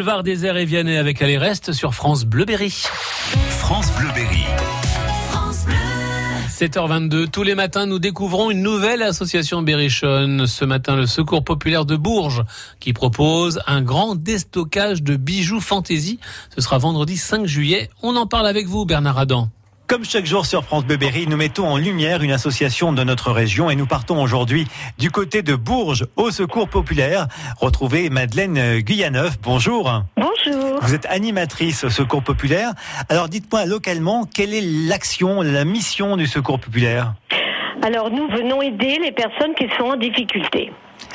Boulevard des Airs et Vianney avec Allez Reste sur France Bleuberry. France Bleuberry. 7h22, tous les matins, nous découvrons une nouvelle association berrichonne. Ce matin, le Secours populaire de Bourges, qui propose un grand déstockage de bijoux fantaisie. Ce sera vendredi 5 juillet. On en parle avec vous, Bernard Adam. Comme chaque jour sur France Bleu Berry, nous mettons en lumière une association de notre région et nous partons aujourd'hui du côté de Bourges au Secours Populaire. Retrouvez Madeleine Guyaneuf. Bonjour. Bonjour. Vous êtes animatrice au Secours Populaire. Alors dites-moi localement, quelle est l'action, la mission du Secours Populaire? Alors nous venons aider les personnes qui sont en difficulté.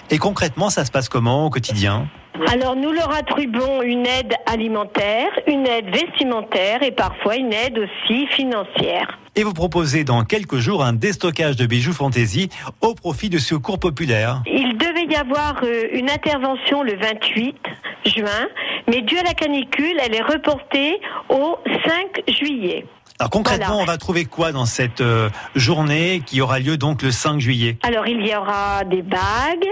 Et concrètement, ça se passe comment au quotidien? Alors nous leur attribuons une aide alimentaire, une aide vestimentaire et parfois une aide aussi financière. Et vous proposez dans quelques jours un déstockage de bijoux fantaisie au profit du Secours Populaire. Il devait y avoir euh, une intervention le 28 juin, mais dû à la canicule, elle est reportée au 5 juillet. Alors concrètement, Voilà. on va trouver quoi dans cette euh, journée qui aura lieu donc le 5 juillet? Alors il y aura des bagues,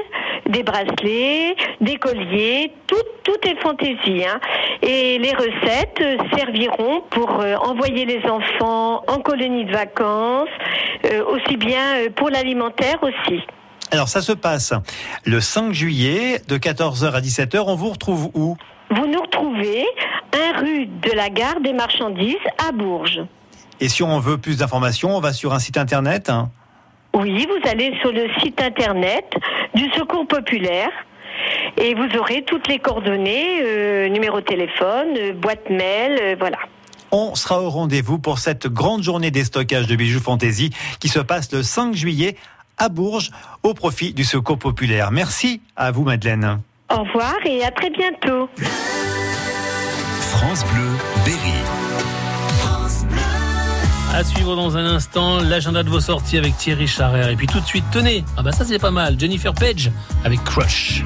des bracelets, des colliers, tout, tout est fantaisie. hein. Et les recettes euh, serviront pour euh, envoyer les enfants en colonie de vacances, euh, aussi bien pour l'alimentaire aussi. Alors ça se passe le 5 juillet de 14h à 17h. On vous retrouve où? Vous nous retrouvez un rue de la gare des marchandises à Bourges. Et si on veut plus d'informations, on va sur un site internet. hein. Oui, vous allez sur le site internet du Secours populaire et vous aurez toutes les coordonnées, euh, numéro de téléphone, euh, boîte mail, euh, voilà. On sera au rendez-vous pour cette grande journée des stockages de bijoux fantaisie qui se passe le 5 juillet à Bourges au profit du Secours populaire. Merci à vous Madeleine. Au revoir et à très bientôt. France Bleu Berry. À suivre dans un instant l'agenda de vos sorties avec Thierry Charrer. Et puis tout de suite, tenez, ah bah ça c'est pas mal, Jennifer Page avec Crush.